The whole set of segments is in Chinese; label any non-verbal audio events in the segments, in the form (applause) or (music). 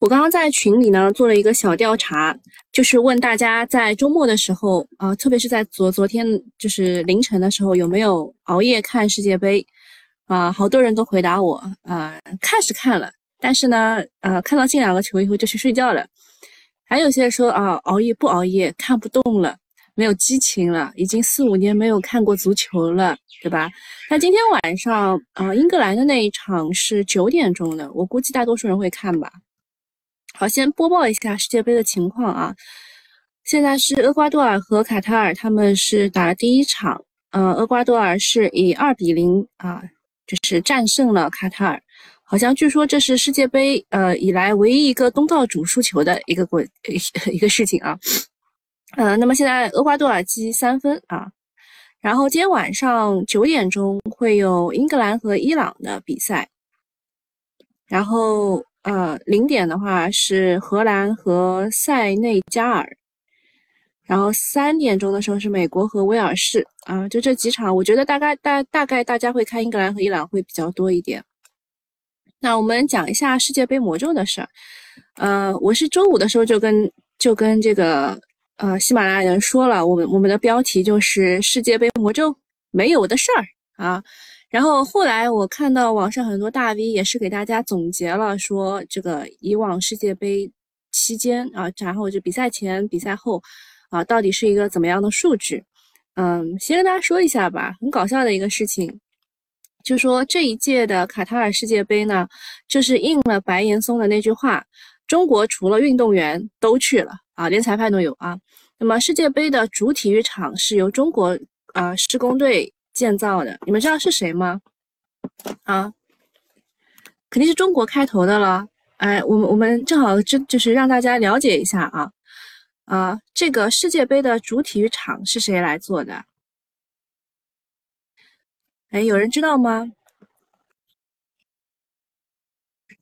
我刚刚在群里呢做了一个小调查，就是问大家在周末的时候啊，特别是在昨昨天就是凌晨的时候，有没有熬夜看世界杯？啊，好多人都回答我，啊，看是看了，但是呢，呃，看到进两个球以后就去睡觉了。还有些说啊，熬夜不熬夜，看不动了，没有激情了，已经四五年没有看过足球了，对吧？那今天晚上啊，英格兰的那一场是九点钟的，我估计大多数人会看吧。好，先播报一下世界杯的情况啊。现在是厄瓜多尔和卡塔尔，他们是打了第一场。呃，厄瓜多尔是以二比零啊，就是战胜了卡塔尔。好像据说这是世界杯呃以来唯一一个东道主输球的一个国 (laughs) 一个事情啊。呃，那么现在厄瓜多尔积三分啊。然后今天晚上九点钟会有英格兰和伊朗的比赛。然后。呃，零点的话是荷兰和塞内加尔，然后三点钟的时候是美国和威尔士啊，就这几场，我觉得大概大大概大家会看英格兰和伊朗会比较多一点。那我们讲一下世界杯魔咒的事儿。呃，我是周五的时候就跟就跟这个呃喜马拉雅人说了，我们我们的标题就是世界杯魔咒没有的事儿啊。然后后来我看到网上很多大 V 也是给大家总结了，说这个以往世界杯期间啊，然后就比赛前、比赛后，啊，到底是一个怎么样的数据？嗯，先跟大家说一下吧。很搞笑的一个事情，就说这一届的卡塔尔世界杯呢，就是应了白岩松的那句话：中国除了运动员都去了啊，连裁判都有啊。那么世界杯的主体育场是由中国啊施工队。建造的，你们知道是谁吗？啊，肯定是中国开头的了。哎，我们我们正好就就是让大家了解一下啊啊，这个世界杯的主体育场是谁来做的？哎，有人知道吗？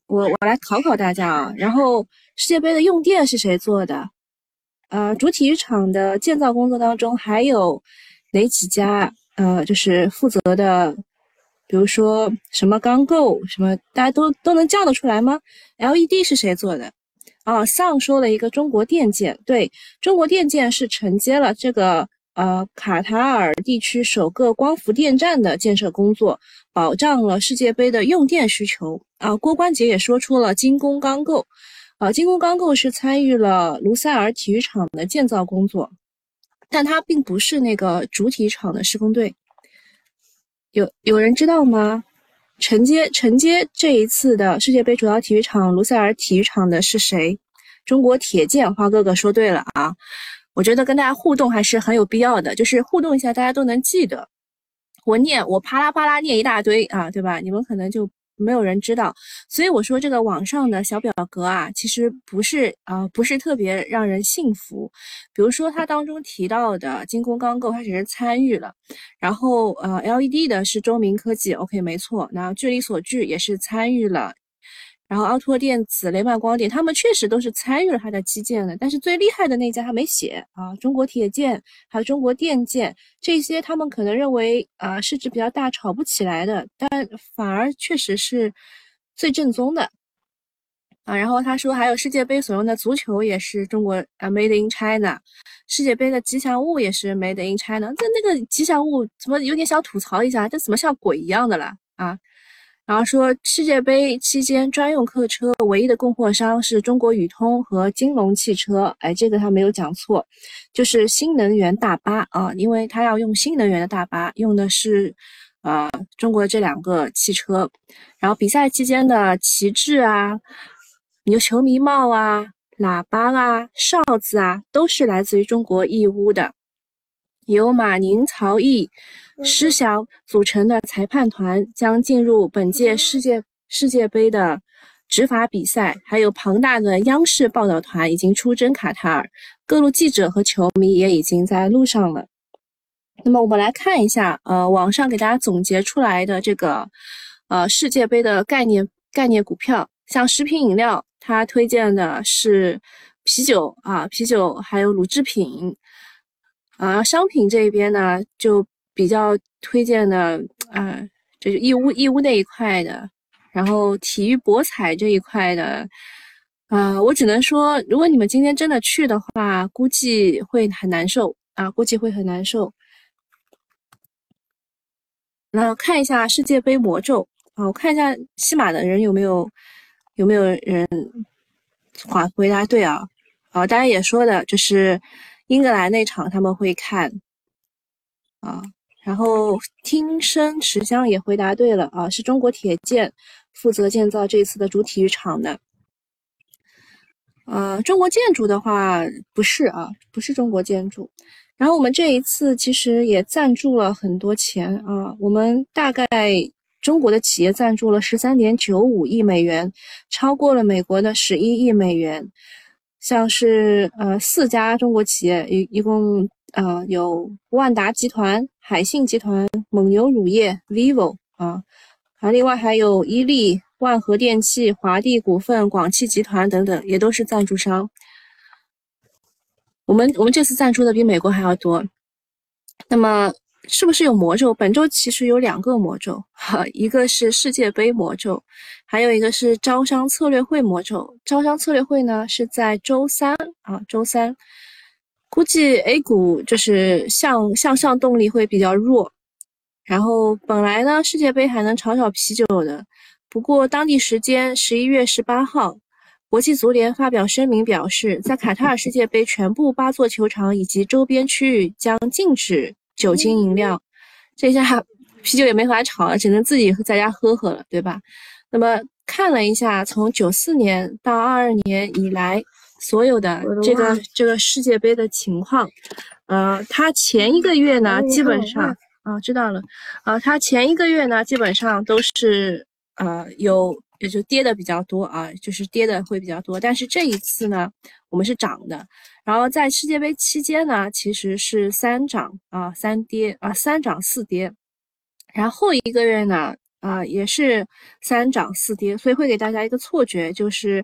我我来考考大家啊。然后世界杯的用电是谁做的？呃，主体育场的建造工作当中还有哪几家？呃，就是负责的，比如说什么钢构什么，大家都都能叫得出来吗？LED 是谁做的？啊，上说了一个中国电建，对中国电建是承接了这个呃卡塔尔地区首个光伏电站的建设工作，保障了世界杯的用电需求。啊，郭关杰也说出了精工钢构，啊，精工钢构是参与了卢塞尔体育场的建造工作。但它并不是那个主体场的施工队，有有人知道吗？承接承接这一次的世界杯主要体育场卢塞尔体育场的是谁？中国铁建，花哥哥说对了啊！我觉得跟大家互动还是很有必要的，就是互动一下，大家都能记得。我念，我啪啦啪啦念一大堆啊，对吧？你们可能就。没有人知道，所以我说这个网上的小表格啊，其实不是啊，不是特别让人信服。比如说它当中提到的精工钢构，它只是参与了，然后呃，LED 的是中明科技，OK，没错。那距离所距也是参与了。然后奥拓电子、雷曼光电，他们确实都是参与了它的基建的，但是最厉害的那家他没写啊。中国铁建还有中国电建这些，他们可能认为啊市值比较大，炒不起来的，但反而确实是最正宗的啊。然后他说还有世界杯所用的足球也是中国啊，Made in China，世界杯的吉祥物也是 Made in China。这那个吉祥物怎么有点想吐槽一下？这怎么像鬼一样的了啊？然后说世界杯期间专用客车唯一的供货商是中国宇通和金龙汽车，哎，这个他没有讲错，就是新能源大巴啊，因为他要用新能源的大巴，用的是呃中国这两个汽车。然后比赛期间的旗帜啊、有球迷帽啊、喇叭啊、哨子啊，都是来自于中国义乌的，由马宁、曹毅。施翔组成的裁判团将进入本届世界世界杯的执法比赛，还有庞大的央视报道团已经出征卡塔尔，各路记者和球迷也已经在路上了。那么我们来看一下，呃，网上给大家总结出来的这个，呃，世界杯的概念概念股票，像食品饮料，它推荐的是啤酒啊，啤酒还有乳制品，啊，商品这边呢就。比较推荐的啊，就是义乌义乌那一块的，然后体育博彩这一块的，啊，我只能说，如果你们今天真的去的话，估计会很难受啊，估计会很难受。那看一下世界杯魔咒啊，我看一下西马的人有没有有没有人回回答对啊？啊，大家也说的就是英格兰那场他们会看啊，然后听声持香也回答对了啊，是中国铁建负责建造这次的主体育场的。呃，中国建筑的话不是啊，不是中国建筑。然后我们这一次其实也赞助了很多钱啊，我们大概中国的企业赞助了十三点九五亿美元，超过了美国的十一亿美元。像是呃四家中国企业，一一共呃有万达集团、海信集团、蒙牛乳业、vivo 啊，还另外还有伊利。万和电器、华帝股份、广汽集团等等也都是赞助商。我们我们这次赞助的比美国还要多。那么是不是有魔咒？本周其实有两个魔咒，哈，一个是世界杯魔咒，还有一个是招商策略会魔咒。招商策略会呢是在周三啊，周三，估计 A 股就是向向上动力会比较弱。然后本来呢世界杯还能炒炒啤酒的。不过，当地时间十一月十八号，国际足联发表声明表示，在卡塔尔世界杯全部八座球场以及周边区域将禁止酒精饮料。这下啤酒也没法炒了，只能自己在家喝喝了，对吧？那么看了一下，从九四年到二二年以来所有的这个这个世界杯的情况，呃，它前一个月呢，基本上啊，知道了，啊，它前一个月呢，基本上都是。呃，有也就跌的比较多啊，就是跌的会比较多。但是这一次呢，我们是涨的。然后在世界杯期间呢，其实是三涨啊，三跌啊，三涨四跌。然后一个月呢，啊，也是三涨四跌，所以会给大家一个错觉，就是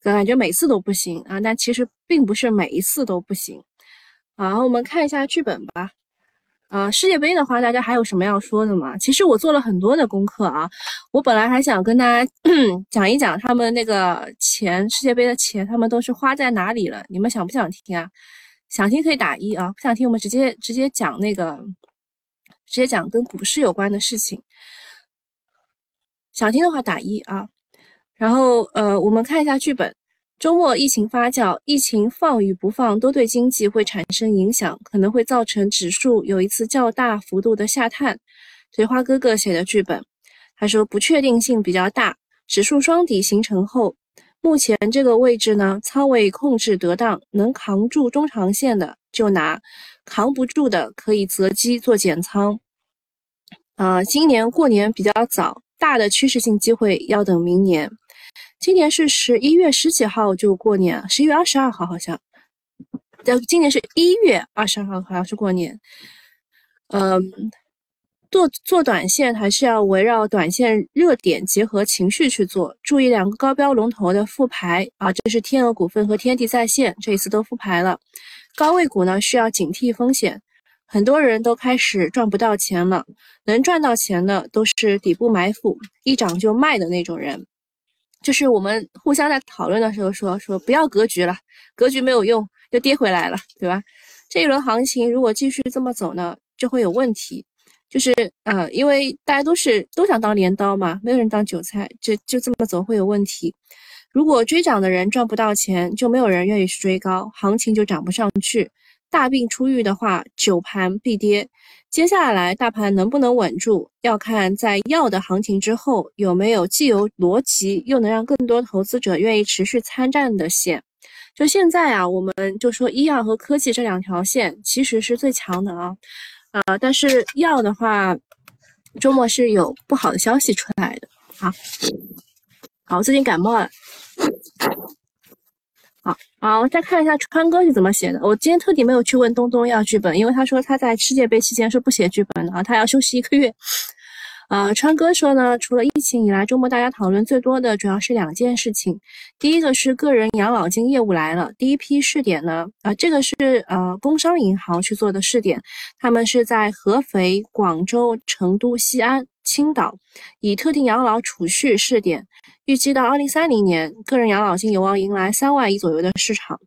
感觉每次都不行啊。但其实并不是每一次都不行。好，我们看一下剧本吧。呃，世界杯的话，大家还有什么要说的吗？其实我做了很多的功课啊，我本来还想跟大家 (clears throat) 讲一讲他们那个钱，世界杯的钱，他们都是花在哪里了？你们想不想听啊？想听可以打一啊，不想听我们直接直接讲那个，直接讲跟股市有关的事情。想听的话打一啊，然后呃，我们看一下剧本。周末疫情发酵，疫情放与不放都对经济会产生影响，可能会造成指数有一次较大幅度的下探。葵花哥哥写的剧本，他说不确定性比较大，指数双底形成后，目前这个位置呢，仓位控制得当，能扛住中长线的就拿，扛不住的可以择机做减仓。啊，今年过年比较早，大的趋势性机会要等明年。今年是十一月十几号就过年，十一月二十二号好像。呃，今年是一月二十二号好像是过年。嗯，做做短线还是要围绕短线热点结合情绪去做，注意两个高标龙头的复牌啊，这是天鹅股份和天地在线，这一次都复牌了。高位股呢需要警惕风险，很多人都开始赚不到钱了，能赚到钱的都是底部埋伏，一涨就卖的那种人。就是我们互相在讨论的时候说说不要格局了，格局没有用，又跌回来了，对吧？这一轮行情如果继续这么走呢，就会有问题。就是呃，因为大家都是都想当镰刀嘛，没有人当韭菜，就就这么走会有问题。如果追涨的人赚不到钱，就没有人愿意去追高，行情就涨不上去。大病初愈的话，久盘必跌。接下来大盘能不能稳住，要看在药的行情之后有没有既有逻辑又能让更多投资者愿意持续参战的线。就现在啊，我们就说医药和科技这两条线其实是最强的啊，呃，但是药的话，周末是有不好的消息出来的。好，好，最近感冒了。好好，我再看一下川哥是怎么写的。我今天特地没有去问东东要剧本，因为他说他在世界杯期间是不写剧本的啊，他要休息一个月。啊，川哥说呢，除了疫情以来，周末大家讨论最多的主要是两件事情。第一个是个人养老金业务来了，第一批试点呢，啊，这个是呃工商银行去做的试点，他们是在合肥、广州、成都、西安青岛，以特定养老储蓄试点，预计到二零三零年，个人养老金有望迎来三万亿左右的市场。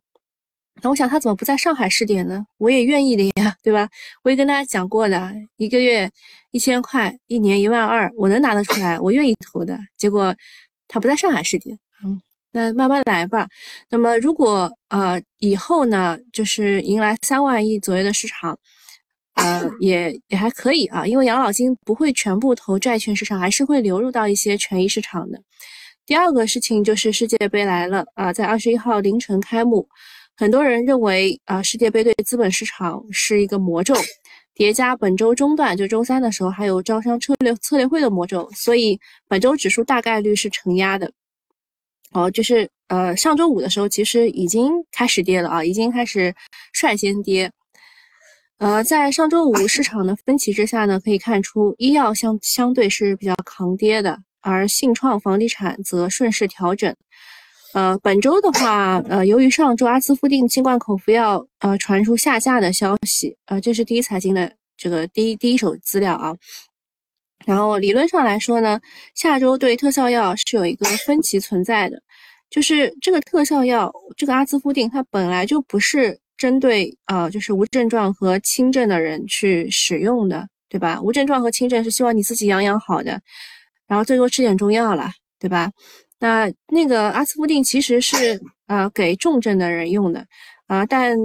那我想他怎么不在上海试点呢？我也愿意的呀，对吧？我也跟大家讲过的，一个月一千块，一年一万二，我能拿得出来，我愿意投的。结果他不在上海试点，嗯，那慢慢来吧。那么如果呃以后呢，就是迎来三万亿左右的市场。呃，也也还可以啊，因为养老金不会全部投债券市场，还是会流入到一些权益市场的。第二个事情就是世界杯来了啊，在二十一号凌晨开幕，很多人认为啊，世界杯对资本市场是一个魔咒，叠加本周中段就周三的时候还有招商策略策略会的魔咒，所以本周指数大概率是承压的。哦，就是呃上周五的时候其实已经开始跌了啊，已经开始率先跌。呃，在上周五市场的分歧之下呢，可以看出医药相相对是比较抗跌的，而信创房地产则顺势调整。呃，本周的话，呃，由于上周阿斯夫定新冠口服药呃传出下架的消息，呃，这是第一财经的这个第一第一手资料啊。然后理论上来说呢，下周对特效药是有一个分歧存在的，就是这个特效药这个阿兹夫定它本来就不是。针对呃，就是无症状和轻症的人去使用的，对吧？无症状和轻症是希望你自己养养好的，然后最多吃点中药了，对吧？那那个阿司夫定其实是呃给重症的人用的啊，但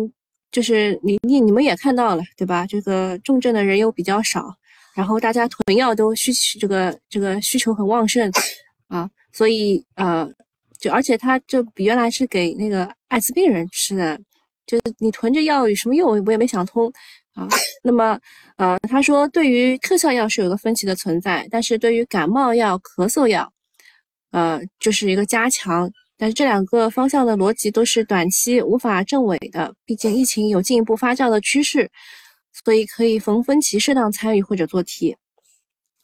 就是你你你们也看到了，对吧？这个重症的人又比较少，然后大家囤药都需这个这个需求很旺盛啊，所以呃，就而且它这比原来是给那个艾滋病人吃的。就是你囤着药有什么用？我也没想通啊。那么，呃，他说对于特效药是有个分歧的存在，但是对于感冒药、咳嗽药，呃，就是一个加强。但是这两个方向的逻辑都是短期无法证伪的，毕竟疫情有进一步发酵的趋势，所以可以逢分歧适当参与或者做题。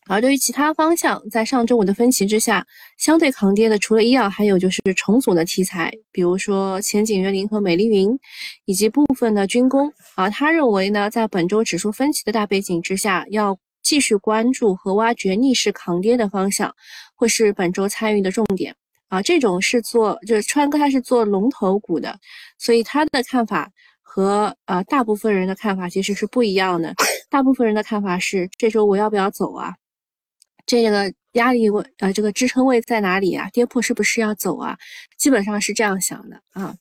而对于其他方向，在上周五的分歧之下，相对抗跌的，除了医药，还有就是重组的题材，比如说前景园林和美丽云，以及部分的军工。啊，他认为呢，在本周指数分歧的大背景之下，要继续关注和挖掘逆势抗跌的方向，会是本周参与的重点。啊，这种是做，就是川哥他是做龙头股的，所以他的看法和呃大部分人的看法其实是不一样的。大部分人的看法是，这周我要不要走啊？这个压力位，呃，这个支撑位在哪里啊？跌破是不是要走啊？基本上是这样想的啊。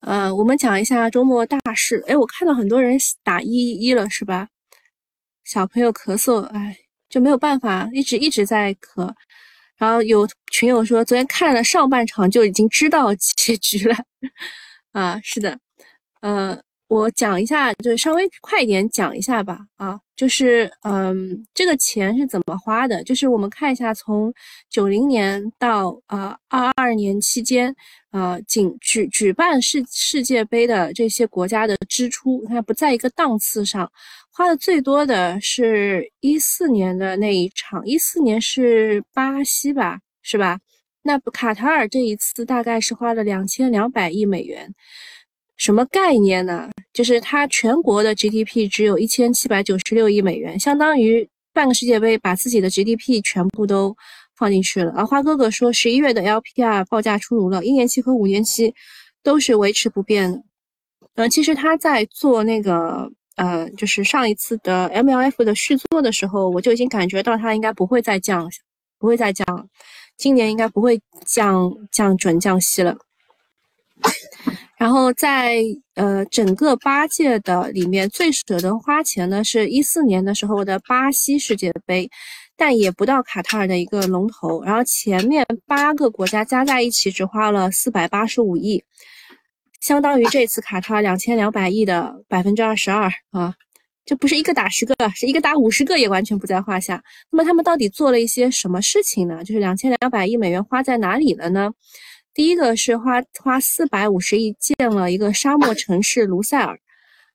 呃，我们讲一下周末大事。哎，我看到很多人打一一了，是吧？小朋友咳嗽，哎，就没有办法，一直一直在咳。然后有群友说，昨天看了上半场就已经知道结局了。(laughs) 啊，是的，呃。我讲一下，就稍微快一点讲一下吧。啊，就是，嗯，这个钱是怎么花的？就是我们看一下，从九零年到呃二二年期间，呃，仅举举办世世界杯的这些国家的支出，它不在一个档次上。花的最多的是一四年的那一场，一四年是巴西吧，是吧？那卡塔尔这一次大概是花了两千两百亿美元。什么概念呢？就是它全国的 GDP 只有一千七百九十六亿美元，相当于半个世界杯把自己的 GDP 全部都放进去了。而花哥哥说，十一月的 LPR 报价出炉了，一年期和五年期都是维持不变的。呃，其实他在做那个呃，就是上一次的 MLF 的续作的时候，我就已经感觉到他应该不会再降，不会再降，今年应该不会降降准降息了。然后在呃整个八届的里面，最舍得花钱的是一四年的时候的巴西世界杯，但也不到卡塔尔的一个龙头。然后前面八个国家加在一起只花了四百八十五亿，相当于这次卡塔尔两千两百亿的百分之二十二啊！这不是一个打十个，是一个打五十个也完全不在话下。那么他们到底做了一些什么事情呢？就是两千两百亿美元花在哪里了呢？第一个是花花四百五十亿建了一个沙漠城市卢塞尔，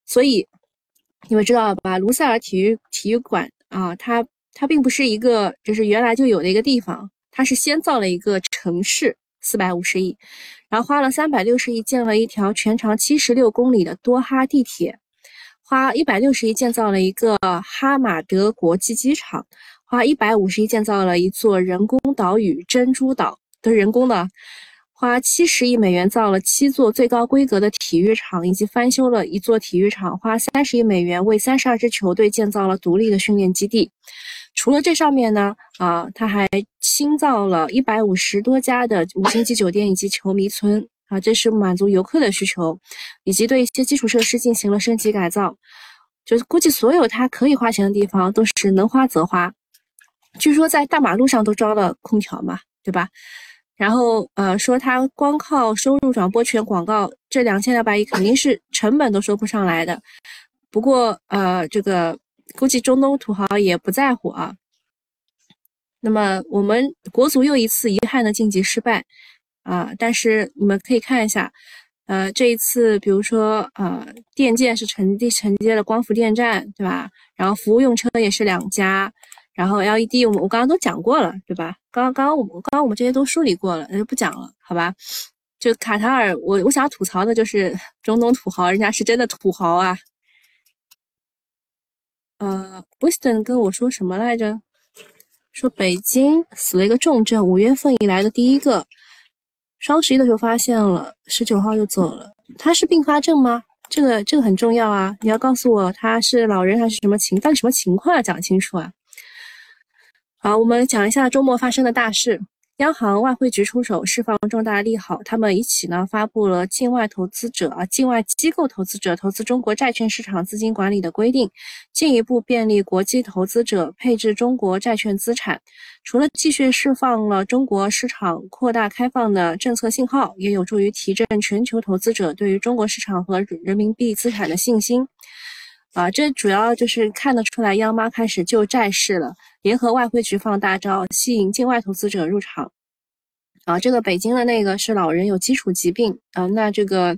所以你们知道吧？卢塞尔体育体育馆啊，它它并不是一个就是原来就有的一个地方，它是先造了一个城市，四百五十亿，然后花了三百六十亿建了一条全长七十六公里的多哈地铁，花一百六十亿建造了一个哈马德国际机场。花一百五十亿建造了一座人工岛屿珍珠岛，都是人工的。花七十亿美元造了七座最高规格的体育场，以及翻修了一座体育场。花三十亿美元为三十二支球队建造了独立的训练基地。除了这上面呢，啊，他还新造了一百五十多家的五星级酒店以及球迷村啊，这是满足游客的需求，以及对一些基础设施进行了升级改造。就是估计所有他可以花钱的地方都是能花则花。据说在大马路上都装了空调嘛，对吧？然后，呃，说他光靠收入转播权广告这两千两百亿肯定是成本都收不上来的。不过，呃，这个估计中东土豪也不在乎啊。那么，我们国足又一次遗憾的晋级失败啊！但是你们可以看一下，呃，这一次，比如说，呃，电建是承接承接了光伏电站，对吧？然后服务用车也是两家。然后 LED 我们我刚刚都讲过了，对吧？刚刚刚刚我们刚刚我们这些都梳理过了，那就不讲了，好吧？就卡塔尔，我我想吐槽的就是中东土豪，人家是真的土豪啊。呃，Wisdom 跟我说什么来着？说北京死了一个重症，五月份以来的第一个，双十一的时候发现了，十九号就走了。他是并发症吗？这个这个很重要啊！你要告诉我他是老人还是什么情，到底什么情况要讲清楚啊！好，我们讲一下周末发生的大事。央行、外汇局出手释放重大利好，他们一起呢发布了境外投资者啊、境外机构投资者投资中国债券市场资金管理的规定，进一步便利国际投资者配置中国债券资产。除了继续释放了中国市场扩大开放的政策信号，也有助于提振全球投资者对于中国市场和人民币资产的信心。啊，这主要就是看得出来，央妈开始救债市了，联合外汇局放大招，吸引境外投资者入场。啊，这个北京的那个是老人有基础疾病啊，那这个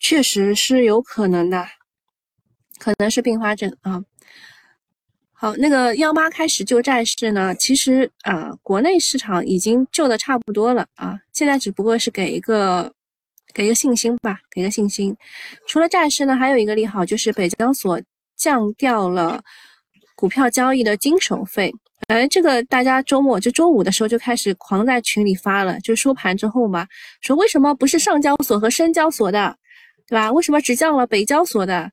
确实是有可能的，可能是并发症啊。好，那个央妈开始救债市呢，其实啊，国内市场已经救的差不多了啊，现在只不过是给一个。给个信心吧，给个信心。除了债市呢，还有一个利好就是北交所降掉了股票交易的经手费。哎，这个大家周末就周五的时候就开始狂在群里发了，就收盘之后嘛，说为什么不是上交所和深交所的，对吧？为什么只降了北交所的？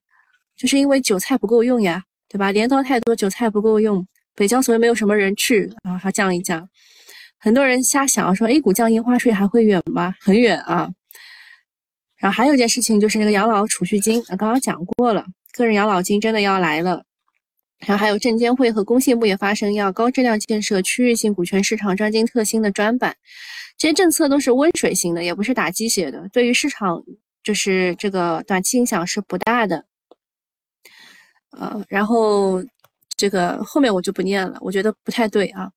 就是因为韭菜不够用呀，对吧？镰刀太多，韭菜不够用，北交所又没有什么人去然后，它降一降。很多人瞎想说 A 股降印花税还会远吗？很远啊。然后还有一件事情就是那个养老储蓄金，刚刚讲过了，个人养老金真的要来了。然后还有证监会和工信部也发生要高质量建设区域性股权市场专精特新的专板，这些政策都是温水型的，也不是打鸡血的，对于市场就是这个短期影响是不大的。呃，然后这个后面我就不念了，我觉得不太对啊。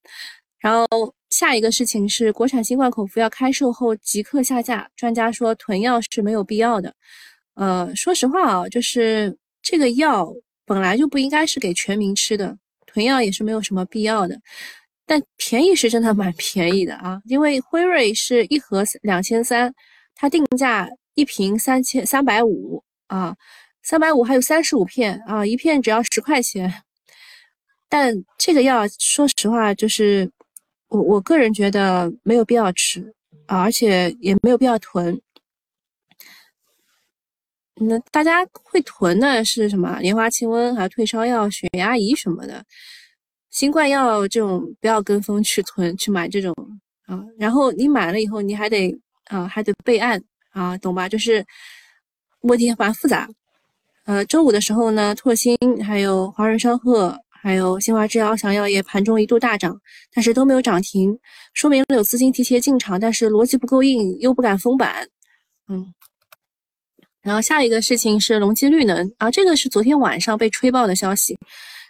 然后。下一个事情是，国产新冠口服药开售后即刻下架。专家说囤药是没有必要的。呃，说实话啊，就是这个药本来就不应该是给全民吃的，囤药也是没有什么必要的。但便宜是真的蛮便宜的啊，因为辉瑞是一盒两千三，它定价一瓶三千三百五啊，三百五还有三十五片啊，一片只要十块钱。但这个药说实话就是。我我个人觉得没有必要吃啊，而且也没有必要囤。那大家会囤的是什么？莲花清瘟、还有退烧药、血压仪什么的。新冠药这种不要跟风去囤去买这种啊。然后你买了以后，你还得啊还得备案啊，懂吧？就是问题蛮复杂。呃，周五的时候呢，拓新还有华润商鹤。还有新华制药、翔药业盘中一度大涨，但是都没有涨停，说明有资金提前进场，但是逻辑不够硬，又不敢封板。嗯，然后下一个事情是隆基绿能啊，这个是昨天晚上被吹爆的消息，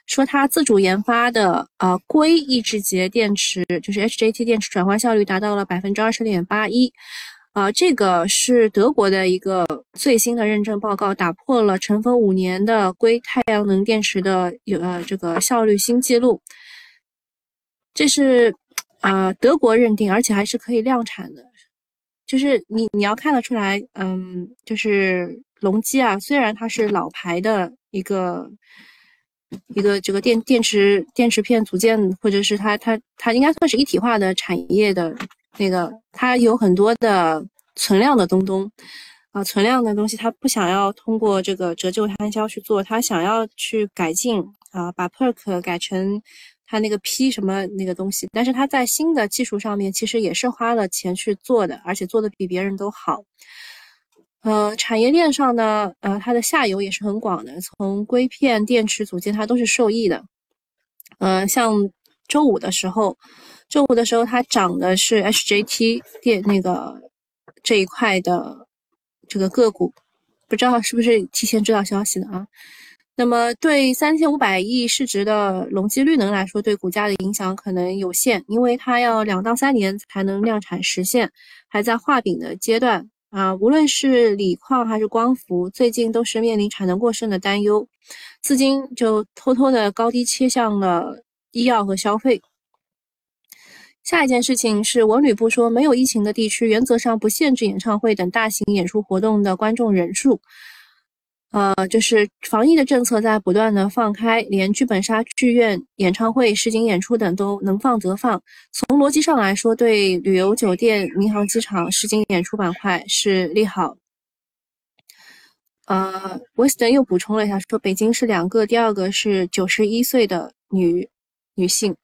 说它自主研发的啊硅抑制节电池，就是 HJT 电池转换效率达到了百分之二十点八一。啊，这个是德国的一个最新的认证报告，打破了尘封五年的硅太阳能电池的有呃这个效率新纪录。这是啊德国认定，而且还是可以量产的。就是你你要看得出来，嗯，就是隆基啊，虽然它是老牌的一个一个这个电电池电池片组件，或者是它它它应该算是一体化的产业的那个，它有很多的存量的东东啊，存量的东西，它不想要通过这个折旧摊销去做，它想要去改进啊，把 PERK 改成它那个 P 什么那个东西，但是它在新的技术上面其实也是花了钱去做的，而且做的比别人都好。呃，产业链上呢，呃，它的下游也是很广的，从硅片、电池组件，它都是受益的。呃，像周五的时候，周五的时候它涨的是 HJT 电那个这一块的这个个股，不知道是不是提前知道消息的啊？那么对三千五百亿市值的隆基绿能来说，对股价的影响可能有限，因为它要两到三年才能量产实现，还在画饼的阶段。啊，无论是锂矿还是光伏，最近都是面临产能过剩的担忧，资金就偷偷的高低切向了医药和消费。下一件事情是，文旅部说，没有疫情的地区，原则上不限制演唱会等大型演出活动的观众人数。呃，就是防疫的政策在不断的放开，连剧本杀剧院、演唱会、实景演出等都能放则放。从逻辑上来说，对旅游、酒店、民航机场、实景演出板块是利好。呃，Weston 又补充了一下，说北京是两个，第二个是九十一岁的女女性。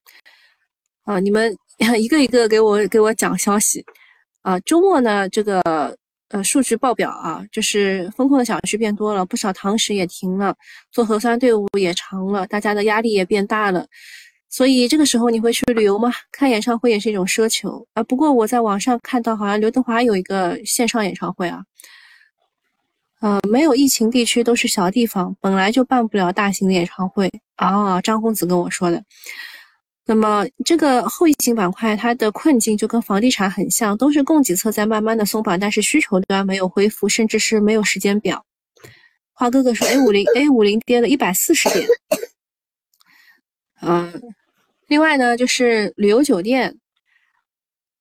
啊，你们 (laughs) 一个一个给我给我讲消息。啊，周末呢，这个。呃，数据报表啊，就是风控的小区变多了，不少堂食也停了，做核酸队伍也长了，大家的压力也变大了。所以这个时候你会去旅游吗？看演唱会也是一种奢求啊。不过我在网上看到，好像刘德华有一个线上演唱会啊。呃，没有疫情地区都是小地方，本来就办不了大型的演唱会啊。张公子跟我说的。那么这个后疫情板块，它的困境就跟房地产很像，都是供给侧在慢慢的松绑，但是需求端没有恢复，甚至是没有时间表。花哥哥说，A 五零 A 五零跌了一百四十点。嗯，另外呢，就是旅游酒店，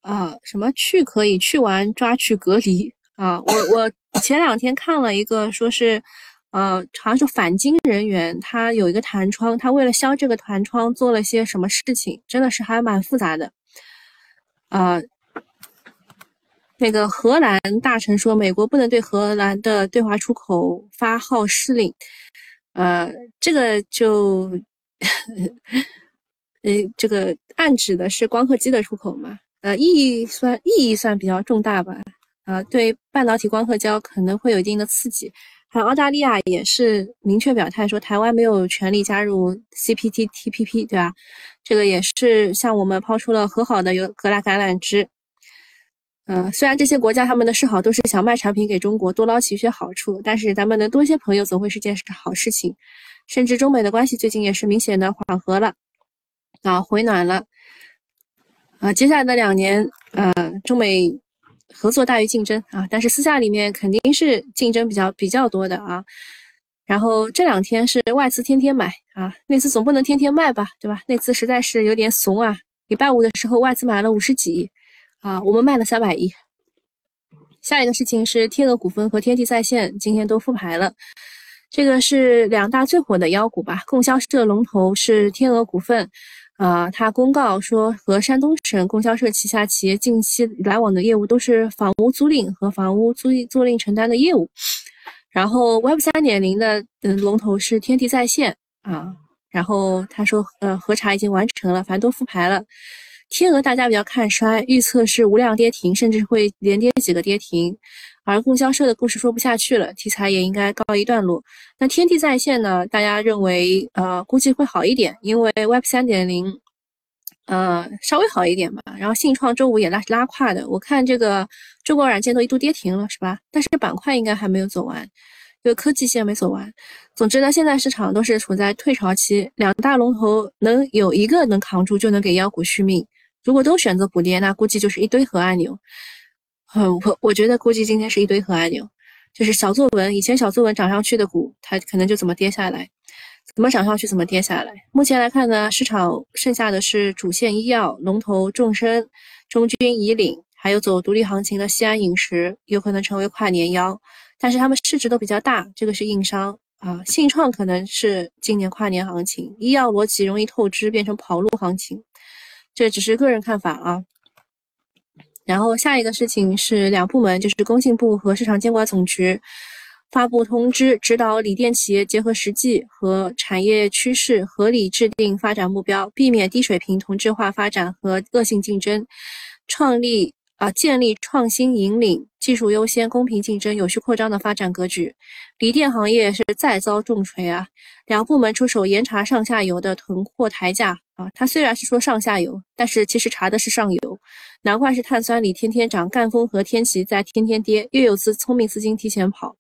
啊，什么去可以去完，抓去隔离啊。我我前两天看了一个，说是。呃，好像是返京人员，他有一个弹窗，他为了消这个弹窗做了些什么事情，真的是还蛮复杂的。呃，那个荷兰大臣说，美国不能对荷兰的对华出口发号施令。呃，这个就，呃，这个暗指的是光刻机的出口嘛？呃，意义算意义算比较重大吧？啊，对半导体光刻胶可能会有一定的刺激。还有澳大利亚也是明确表态说，台湾没有权利加入 C P T T P P，对吧？这个也是向我们抛出了和好的有格拉橄榄枝。嗯，虽然这些国家他们的示好都是想卖产品给中国，多捞取一些好处，但是咱们能多一些朋友总会是件好事情。甚至中美的关系最近也是明显的缓和了，啊，回暖了。啊，接下来的两年，呃，中美。合作大于竞争啊，但是私下里面肯定是竞争比较比较多的啊。然后这两天是外资天天买啊，内资总不能天天卖吧，对吧？内资实在是有点怂啊。礼拜五的时候外资买了五十几啊，我们卖了三百亿。下一个事情是天鹅股份和天地在线今天都复牌了，这个是两大最火的妖股吧？供销社龙头是天鹅股份。啊，他公告说，和山东省供销社旗下企业近期来往的业务都是房屋租赁和房屋租租赁承担的业务。然后 Web 三点零的嗯龙头是天地在线啊。然后他说，呃，核查已经完成了，反正都复牌了。天鹅大家比较看衰，预测是无量跌停，甚至会连跌几个跌停。而供销社的故事说不下去了，题材也应该告一段落。那天地在线呢？大家认为，呃，估计会好一点，因为 Web 三点零，呃，稍微好一点吧。然后信创周五也拉拉胯的，我看这个中国软件都一度跌停了，是吧？但是板块应该还没有走完，就科技线没走完。总之呢，现在市场都是处在退潮期，两大龙头能有一个能扛住，就能给妖股续命。如果都选择补跌，那估计就是一堆核按钮。嗯，我我觉得估计今天是一堆核按钮，就是小作文，以前小作文涨上去的股，它可能就怎么跌下来，怎么涨上去怎么跌下来。目前来看呢，市场剩下的是主线医药龙头众生、中军以岭，还有走独立行情的西安饮食，有可能成为跨年妖，但是他们市值都比较大，这个是硬伤啊。信创可能是今年跨年行情，医药逻辑容易透支，变成跑路行情，这只是个人看法啊。然后下一个事情是两部门，就是工信部和市场监管总局。发布通知，指导锂电企业结合实际和产业趋势，合理制定发展目标，避免低水平同质化发展和恶性竞争，创立啊建立创新引领、技术优先、公平竞争、有序扩张的发展格局。锂电行业是再遭重锤啊！两部门出手严查上下游的囤货抬价啊！它虽然是说上下游，但是其实查的是上游，难怪是碳酸锂天天涨，赣锋和天齐在天天跌，又有资聪明资金提前跑。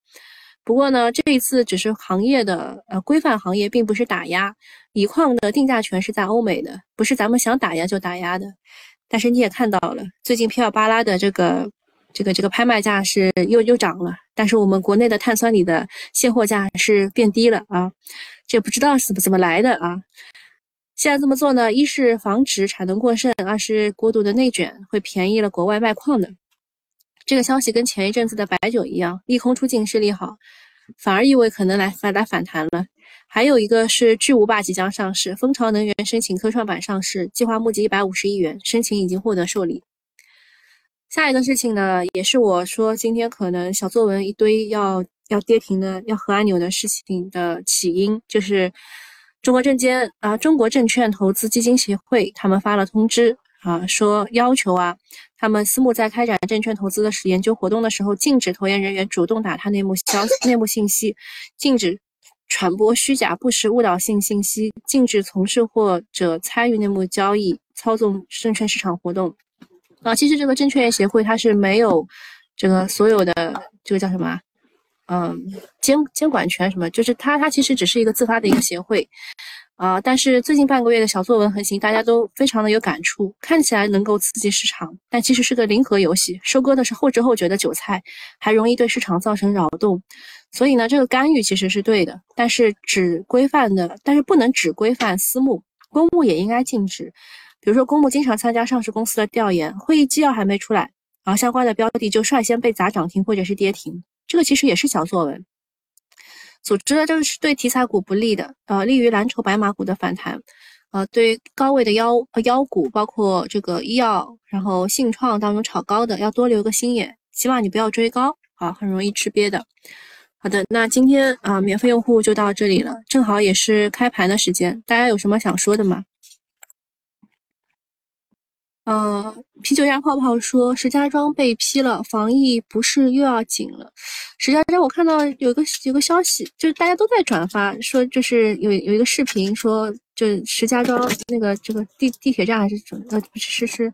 不过呢，这一次只是行业的呃规范行业，并不是打压。锂矿的定价权是在欧美的，不是咱们想打压就打压的。但是你也看到了，最近皮尔巴拉的这个这个这个拍卖价是又又涨了，但是我们国内的碳酸锂的现货价是变低了啊，这不知道是怎么怎么来的啊。现在这么做呢，一是防止产能过剩，二是过度的内卷会便宜了国外卖矿的。这个消息跟前一阵子的白酒一样，利空出尽是利好，反而意味可能来来来反弹了。还有一个是巨无霸即将上市，蜂巢能源申请科创板上市，计划募集一百五十亿元，申请已经获得受理。下一个事情呢，也是我说今天可能小作文一堆要要跌停的、要核按钮的事情的起因，就是中国证监啊，中国证券投资基金协会他们发了通知。啊，说要求啊，他们私募在开展证券投资的研究活动的时候，禁止投研人员主动打探内幕消内幕信息，禁止传播虚假不实误导性信息，禁止从事或者参与内幕交易、操纵证券市场活动。啊，其实这个证券业协会它是没有这个所有的这个叫什么？嗯，监监管权什么？就是它它其实只是一个自发的一个协会。啊！但是最近半个月的小作文横行，大家都非常的有感触。看起来能够刺激市场，但其实是个零和游戏，收割的是后知后觉的韭菜，还容易对市场造成扰动。所以呢，这个干预其实是对的，但是只规范的，但是不能只规范私募，公募也应该禁止。比如说，公募经常参加上市公司的调研，会议纪要还没出来，然后相关的标的就率先被砸涨停或者是跌停，这个其实也是小作文。组织的这个是对题材股不利的，呃，利于蓝筹白马股的反弹，呃，对高位的妖妖股，包括这个医药，然后信创当中炒高的，要多留个心眼，起码你不要追高啊，很容易吃瘪的。好的，那今天啊，免费用户就到这里了，正好也是开盘的时间，大家有什么想说的吗？呃，啤酒鸭泡泡说石家庄被批了，防疫不是又要紧了。石家庄，我看到有个有个消息，就是大家都在转发，说就是有有一个视频，说就石家庄那个这个地地铁站还是什么呃，不是是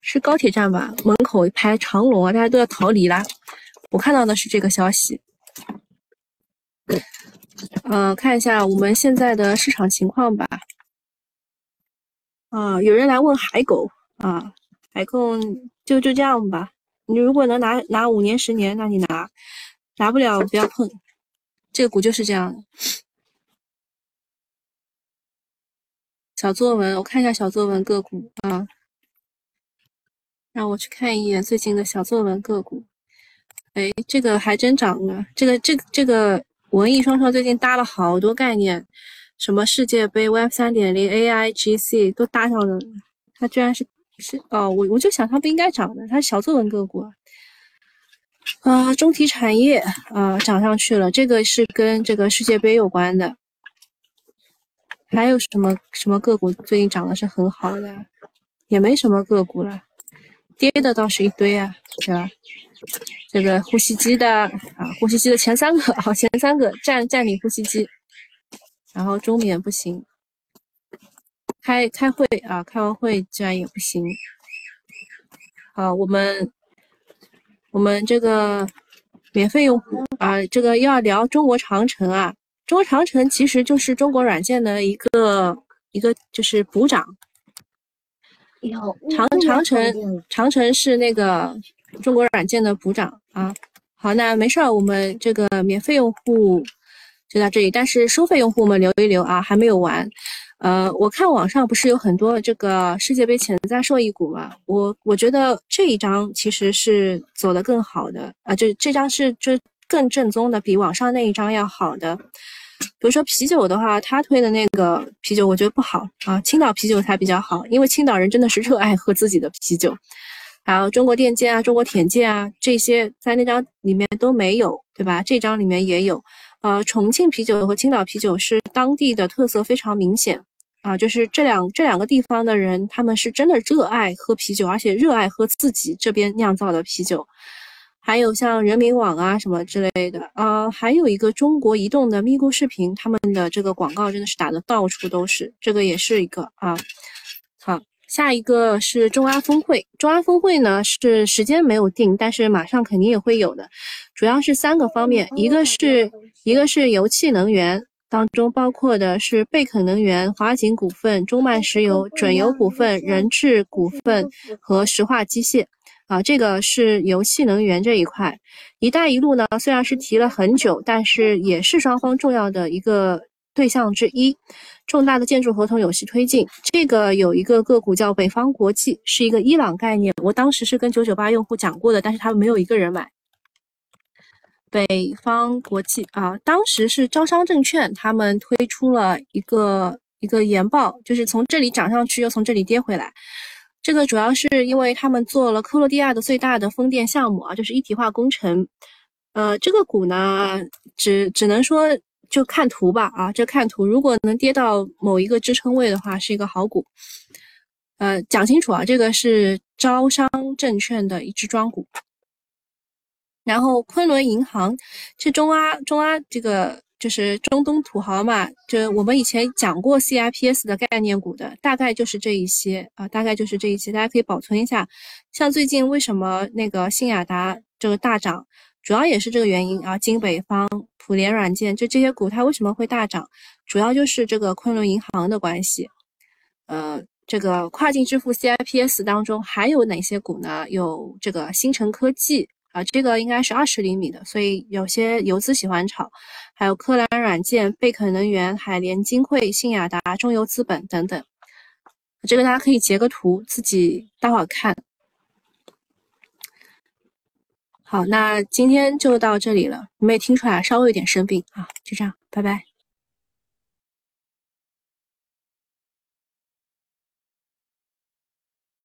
是高铁站吧？门口一排长龙啊，大家都要逃离啦。我看到的是这个消息。嗯，看一下我们现在的市场情况吧。啊，有人来问海狗。啊，海控就就这样吧。你如果能拿拿五年、十年，那你拿；拿不了，不要碰。这个股就是这样的。小作文，我看一下小作文个股啊。让我去看一眼最近的小作文个股。哎，这个还真涨了。这个这这个文艺双双最近搭了好多概念，什么世界杯、Web 三点零、AI、GC 都搭上了。它居然是。是哦，我我就想它不应该涨的，它是小作文个股啊。啊，中体产业啊涨上去了，这个是跟这个世界杯有关的。还有什么什么个股最近涨的是很好的？也没什么个股了，跌的倒是一堆啊，是吧？这个呼吸机的啊，呼吸机的前三个好，前三个占占领呼吸机，然后中免不行。开开会啊，开完会居然也不行。好，我们我们这个免费用户啊，这个要聊中国长城啊。中国长城其实就是中国软件的一个一个就是补涨。长长城长城是那个中国软件的补涨啊。好，那没事儿，我们这个免费用户就到这里，但是收费用户们留一留啊，还没有完。呃，我看网上不是有很多这个世界杯潜在受益股嘛？我我觉得这一张其实是走得更好的啊，就这张是就更正宗的，比网上那一张要好的。比如说啤酒的话，他推的那个啤酒我觉得不好啊，青岛啤酒才比较好，因为青岛人真的是热爱喝自己的啤酒。还有中国电建啊、中国铁建啊这些，在那张里面都没有，对吧？这张里面也有。呃，重庆啤酒和青岛啤酒是当地的特色非常明显啊，就是这两这两个地方的人，他们是真的热爱喝啤酒，而且热爱喝自己这边酿造的啤酒。还有像人民网啊什么之类的啊，还有一个中国移动的咪咕视频，他们的这个广告真的是打的到处都是，这个也是一个啊。好。下一个是中阿峰会，中阿峰会呢是时间没有定，但是马上肯定也会有的，主要是三个方面，一个是一个是油气能源当中包括的是贝肯能源、华景股份、中曼石油、准油股份、人智股份和石化机械，啊，这个是油气能源这一块。一带一路呢虽然是提了很久，但是也是双方重要的一个对象之一。重大的建筑合同有序推进，这个有一个个股叫北方国际，是一个伊朗概念。我当时是跟九九八用户讲过的，但是他们没有一个人买。北方国际啊，当时是招商证券他们推出了一个一个研报，就是从这里涨上去，又从这里跌回来。这个主要是因为他们做了克罗地亚的最大的风电项目啊，就是一体化工程。呃，这个股呢，只只能说。就看图吧，啊，这看图，如果能跌到某一个支撑位的话，是一个好股。呃，讲清楚啊，这个是招商证券的一只庄股。然后昆仑银行，这中阿中阿这个就是中东土豪嘛，就我们以前讲过 CIPS 的概念股的，大概就是这一些啊，大概就是这一些，大家可以保存一下。像最近为什么那个新雅达这个大涨？主要也是这个原因啊，金北方、普联软件，就这些股它为什么会大涨？主要就是这个昆仑银行的关系。呃，这个跨境支付 CIPS 当中还有哪些股呢？有这个新城科技啊，这个应该是二十厘米的，所以有些游资喜欢炒。还有科蓝软件、贝肯能源、海联金汇、信雅达、中游资本等等。这个大家可以截个图，自己待会儿看。好，那今天就到这里了。你们也听出来，稍微有点生病啊，就这样，拜拜。